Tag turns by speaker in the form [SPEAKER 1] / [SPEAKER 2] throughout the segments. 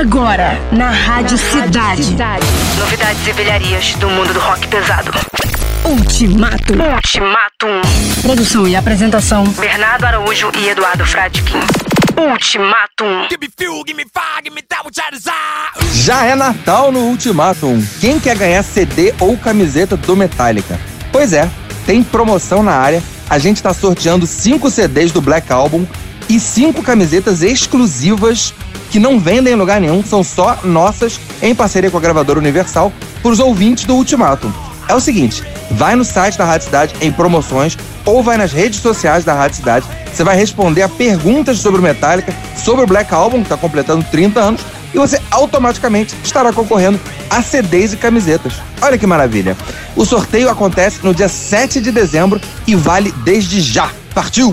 [SPEAKER 1] Agora, na Rádio Cidade.
[SPEAKER 2] Cidade. Novidades e velharias do mundo do rock pesado.
[SPEAKER 1] Ultimato.
[SPEAKER 2] Ultimatum.
[SPEAKER 1] Produção e apresentação.
[SPEAKER 2] Bernardo Araújo e Eduardo Fradkin. Ultimatum.
[SPEAKER 3] Já é Natal no Ultimatum. Quem quer ganhar CD ou camiseta do Metallica? Pois é, tem promoção na área. A gente está sorteando cinco CDs do Black Album e cinco camisetas exclusivas que não vendem em lugar nenhum, são só nossas, em parceria com a gravadora Universal, para os ouvintes do Ultimatum. É o seguinte, vai no site da Rádio Cidade em promoções ou vai nas redes sociais da Rádio Cidade. Você vai responder a perguntas sobre o Metallica, sobre o Black Album, que está completando 30 anos, e você automaticamente estará concorrendo a CDs e camisetas. Olha que maravilha! O sorteio acontece no dia 7 de dezembro e vale desde já. Partiu!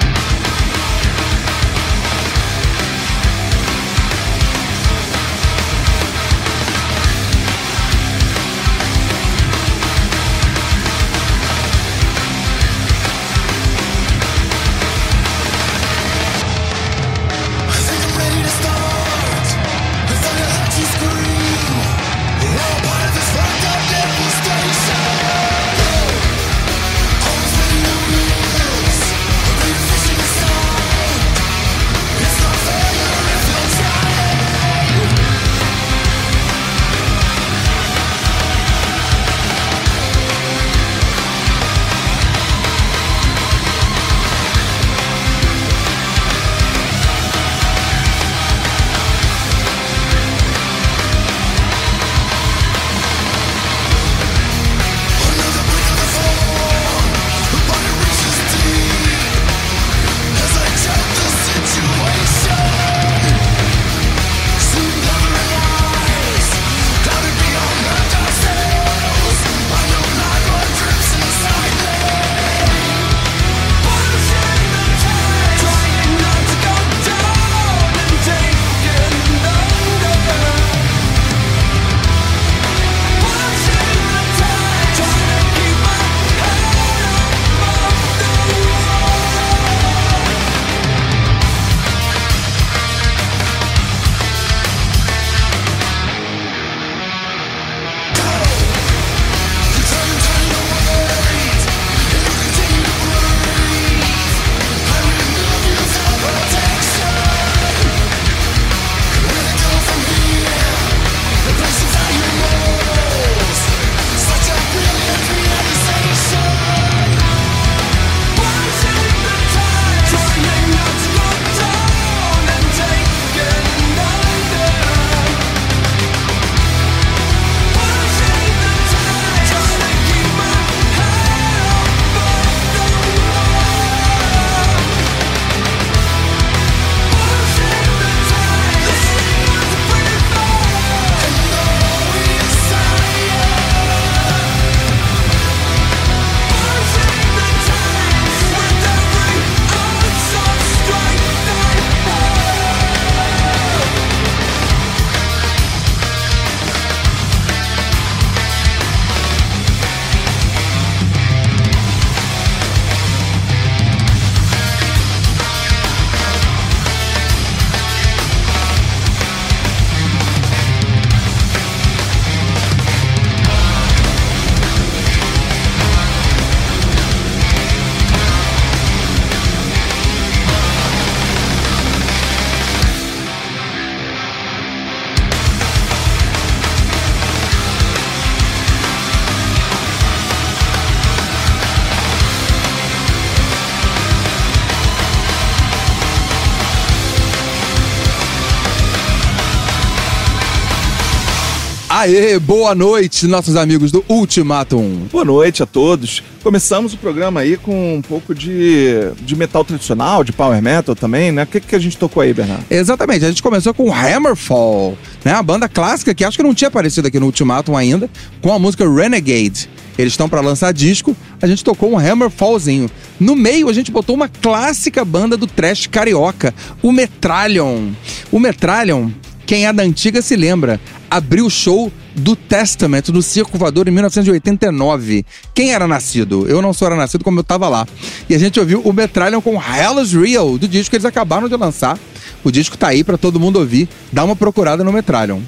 [SPEAKER 4] Aê, boa noite, nossos amigos do Ultimatum.
[SPEAKER 5] Boa noite a todos. Começamos o programa aí com um pouco de, de metal tradicional, de power metal também, né? O que, que a gente tocou aí, Bernardo?
[SPEAKER 4] Exatamente, a gente começou com Hammerfall, né? A banda clássica que acho que não tinha aparecido aqui no Ultimatum ainda, com a música Renegade. Eles estão para lançar disco, a gente tocou um Hammerfallzinho. No meio, a gente botou uma clássica banda do trash carioca, o Metrallion. O Metrallion, quem é da antiga se lembra, abriu o show do Testament no Circo Voador em 1989. Quem era nascido? Eu não sou era nascido como eu tava lá. E a gente ouviu o Metrallion com Hell is Real, do disco que eles acabaram de lançar. O disco tá aí para todo mundo ouvir. Dá uma procurada no Metrallion.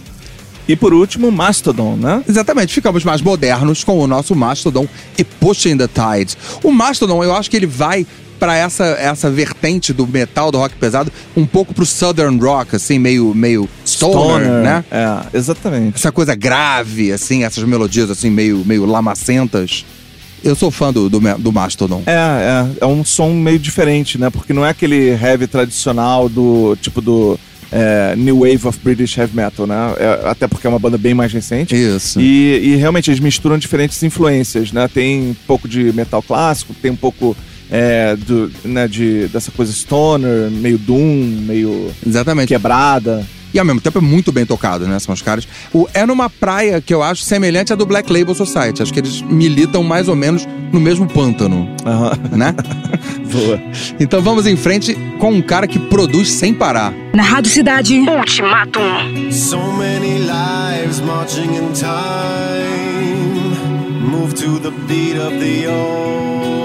[SPEAKER 5] E por último, Mastodon, né?
[SPEAKER 4] Exatamente, ficamos mais modernos com o nosso Mastodon e Pushing the Tides. O Mastodon, eu acho que ele vai para essa, essa vertente do metal, do rock pesado, um pouco pro southern rock, assim, meio, meio stoner, stoner né?
[SPEAKER 5] É, exatamente.
[SPEAKER 4] Essa coisa grave, assim, essas melodias, assim, meio, meio lamacentas. Eu sou fã do, do, do Mastodon.
[SPEAKER 5] É, é, é um som meio diferente, né? Porque não é aquele heavy tradicional do tipo do é, New Wave of British Heavy Metal, né? É, até porque é uma banda bem mais recente.
[SPEAKER 4] Isso.
[SPEAKER 5] E, e, realmente eles misturam diferentes influências, né? Tem um pouco de metal clássico, tem um pouco é, do, né, de, dessa coisa stoner, meio doom, meio
[SPEAKER 4] Exatamente.
[SPEAKER 5] quebrada.
[SPEAKER 4] E ao mesmo tempo é muito bem tocado, né? São os caras. O, é numa praia que eu acho semelhante à do Black Label Society. Acho que eles militam mais ou menos no mesmo pântano.
[SPEAKER 5] Uhum.
[SPEAKER 4] Né?
[SPEAKER 5] Boa.
[SPEAKER 4] Então vamos em frente com um cara que produz sem parar.
[SPEAKER 1] Na Rádio Cidade.
[SPEAKER 2] Ultimatum.
[SPEAKER 6] So many lives marching in time. Move to the beat of the old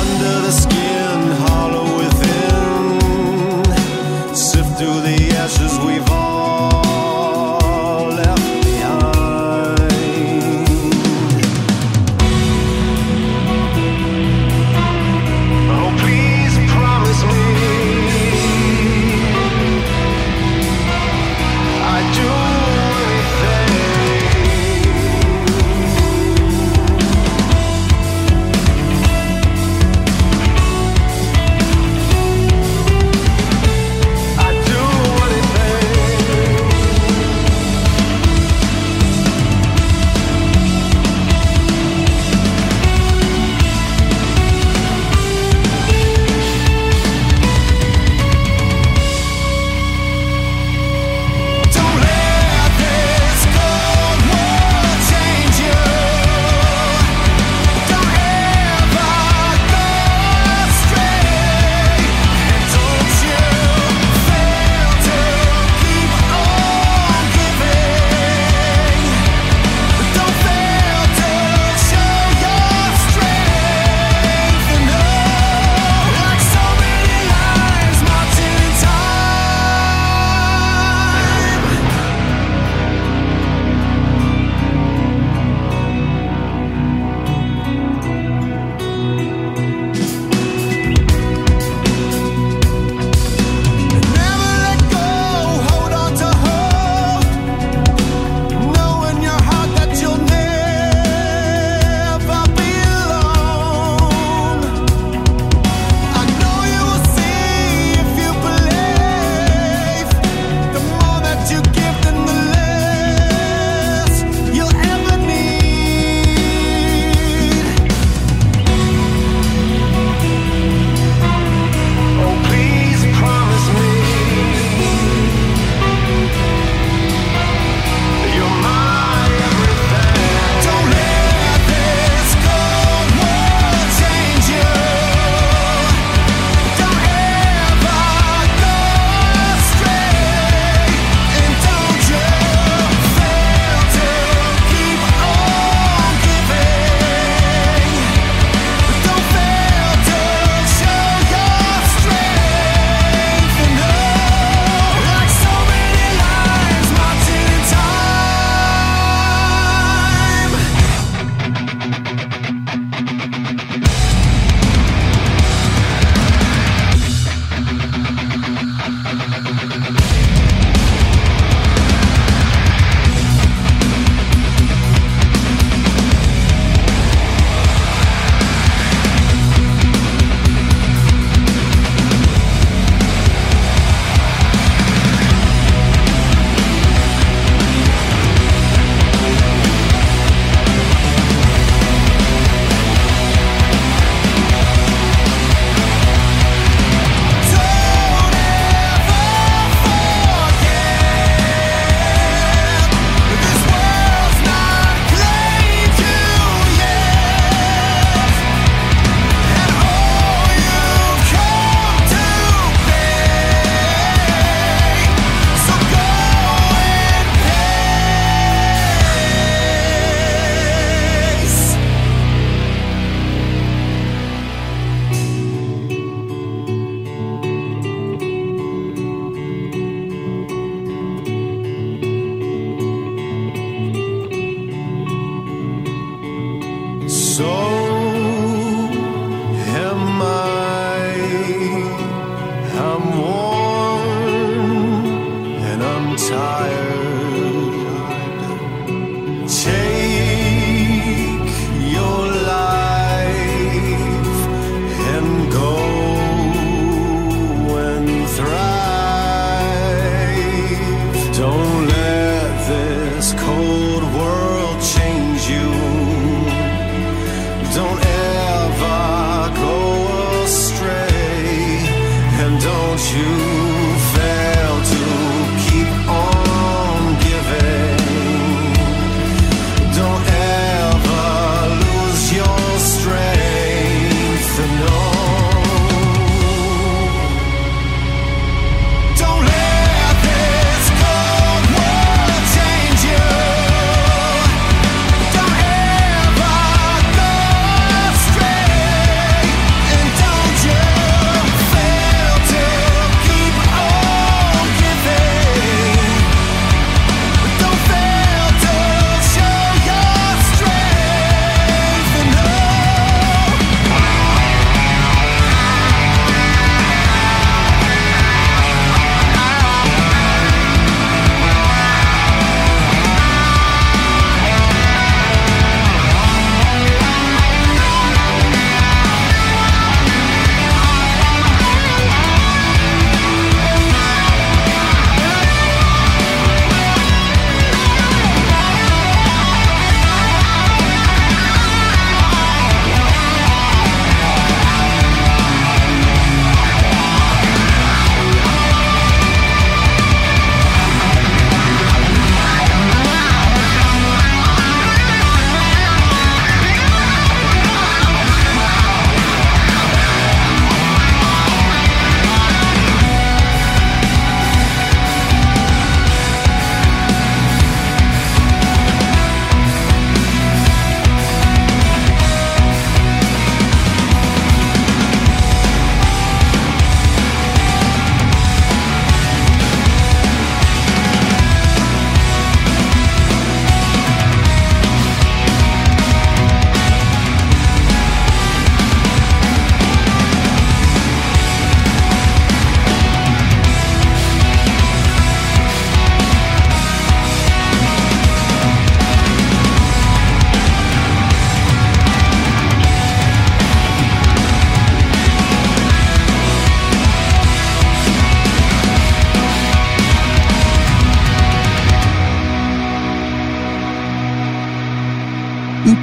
[SPEAKER 6] Under the skin, hollow within. Sift through the ashes we've all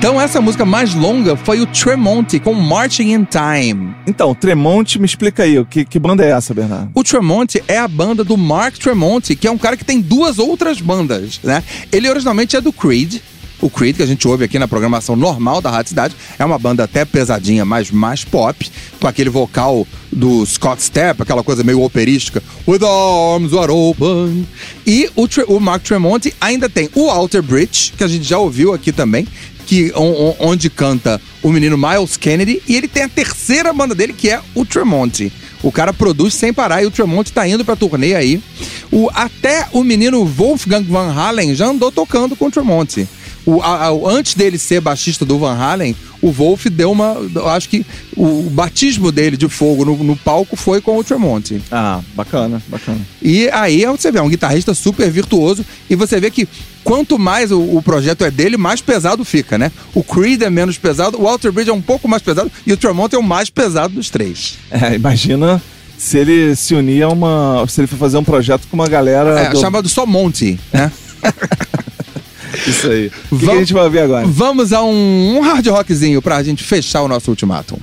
[SPEAKER 4] Então, essa música mais longa foi o Tremonti com Marching in Time.
[SPEAKER 5] Então, Tremonte, me explica aí, que, que banda é essa, Bernardo?
[SPEAKER 4] O Tremonti é a banda do Mark Tremonti, que é um cara que tem duas outras bandas, né? Ele originalmente é do Creed. O Creed, que a gente ouve aqui na programação normal da Rádio Cidade, é uma banda até pesadinha, mas mais pop, com aquele vocal do Scott Stapp, aquela coisa meio operística, With arms wide open. E o, o Mark Tremonti ainda tem o Alter Bridge, que a gente já ouviu aqui também, que on- on- onde canta o menino Miles Kennedy, e ele tem a terceira banda dele, que é o Tremonti. O cara produz sem parar e o Tremonti tá indo pra turnê aí. O, até o menino Wolfgang Van Halen já andou tocando com o Tremonti. O, a- a- antes dele ser baixista do Van Halen, o Wolf deu uma. Eu acho que o, o batismo dele de fogo no, no palco foi com o Tremonti.
[SPEAKER 5] Ah, bacana, bacana.
[SPEAKER 4] E aí você vê, é um guitarrista super virtuoso. E você vê que quanto mais o, o projeto é dele, mais pesado fica, né? O Creed é menos pesado, o Walter Bridge é um pouco mais pesado e o Tremonti é o mais pesado dos três.
[SPEAKER 5] É, imagina se ele se unir a uma. Se ele for fazer um projeto com uma galera.
[SPEAKER 4] É,
[SPEAKER 5] do-
[SPEAKER 4] chamado só Monty, né?
[SPEAKER 5] Isso aí. O que, que
[SPEAKER 4] Vamos-
[SPEAKER 5] a gente vai ouvir agora?
[SPEAKER 4] Vamos a um, um hard rockzinho pra gente fechar o nosso ultimátum.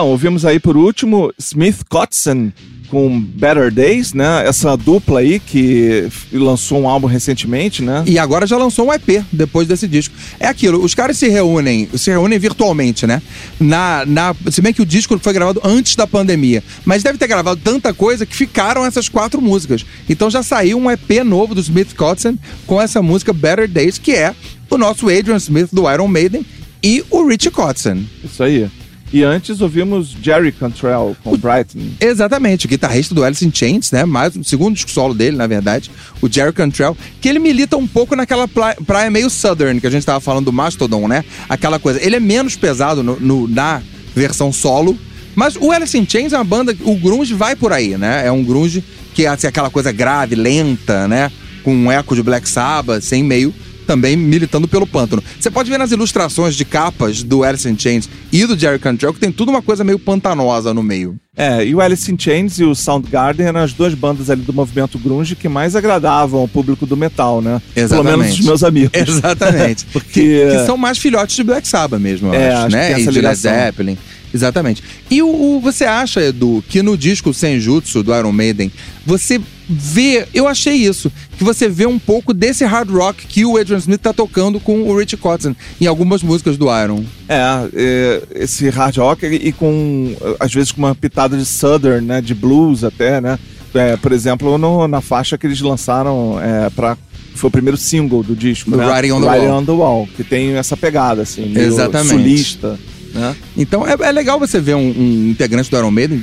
[SPEAKER 5] Então, ouvimos aí por último Smith Kotzen com Better Days, né? Essa dupla aí que lançou um álbum recentemente, né?
[SPEAKER 4] E agora já lançou um EP depois desse disco. É aquilo, os caras se reúnem, se reúnem virtualmente, né? Na, na, se bem que o disco foi gravado antes da pandemia, mas deve ter gravado tanta coisa que ficaram essas quatro músicas. Então já saiu um EP novo do Smith Kotzen com essa música Better Days, que é o nosso Adrian Smith do Iron Maiden e o Richie Kotzen.
[SPEAKER 5] Isso aí. E antes ouvimos Jerry Cantrell com Brighton.
[SPEAKER 4] Exatamente, o guitarrista do Alice in Chains, né? Mais o segundo disco solo dele, na verdade, o Jerry Cantrell, que ele milita um pouco naquela praia meio southern que a gente tava falando do Mastodon, né? Aquela coisa. Ele é menos pesado no, no- na versão solo, mas o Alice in Chains é uma banda, o grunge vai por aí, né? É um grunge que é assim, aquela coisa grave, lenta, né? Com um eco de Black Sabbath, sem meio também militando pelo pântano. Você pode ver nas ilustrações de capas do Alice in Chains e do Jerry Cantrell que tem tudo uma coisa meio pantanosa no meio.
[SPEAKER 5] É, e o Alice in Chains e o Soundgarden eram as duas bandas ali do movimento grunge que mais agradavam ao público do metal, né? Pelo
[SPEAKER 4] Exatamente.
[SPEAKER 5] menos os meus amigos.
[SPEAKER 4] Exatamente.
[SPEAKER 5] Porque-
[SPEAKER 4] que, que são mais filhotes de Black Sabbath mesmo, eu
[SPEAKER 5] É,
[SPEAKER 4] acho,
[SPEAKER 5] acho
[SPEAKER 4] né? e de Led. Zeppelin. Exatamente. E o, o- você acha, Edu, que no disco Senjutsu do Iron Maiden, você vê, eu achei isso, que você vê um pouco desse hard rock que o Adrian Smith tá tocando com o Richie Kotzen em algumas músicas do Iron.
[SPEAKER 5] É, é, esse hard rock e com, às vezes, com uma pitada de southern, né? De blues até, né? É, por exemplo, no- na faixa que eles lançaram é, para foi o primeiro single do disco,
[SPEAKER 4] Do
[SPEAKER 5] né?
[SPEAKER 4] Writing on the Wall.
[SPEAKER 5] on the Wall, que tem essa pegada, assim, meio
[SPEAKER 4] Exatamente.
[SPEAKER 5] sulista, né?
[SPEAKER 4] Então é, é legal você ver um, um integrante do Iron Maiden,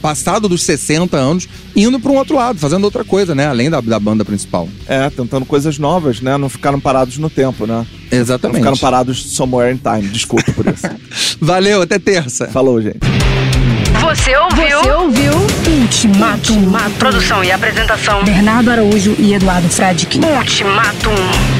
[SPEAKER 4] passado dos 60 anos, indo para um outro lado, fazendo outra coisa, né? Além da, da banda principal.
[SPEAKER 5] É, tentando coisas novas, né? Não ficaram parados no tempo, né? Não
[SPEAKER 4] Exatamente.
[SPEAKER 5] ficaram parados somewhere in time. Desculpa por isso.
[SPEAKER 4] Valeu, até terça.
[SPEAKER 5] Falou, gente.
[SPEAKER 2] Você ouviu?
[SPEAKER 1] Você ouviu Ultimatum.
[SPEAKER 2] Produção e apresentação.
[SPEAKER 1] Bernardo Araújo e Eduardo Fradique.
[SPEAKER 2] Ultimatum.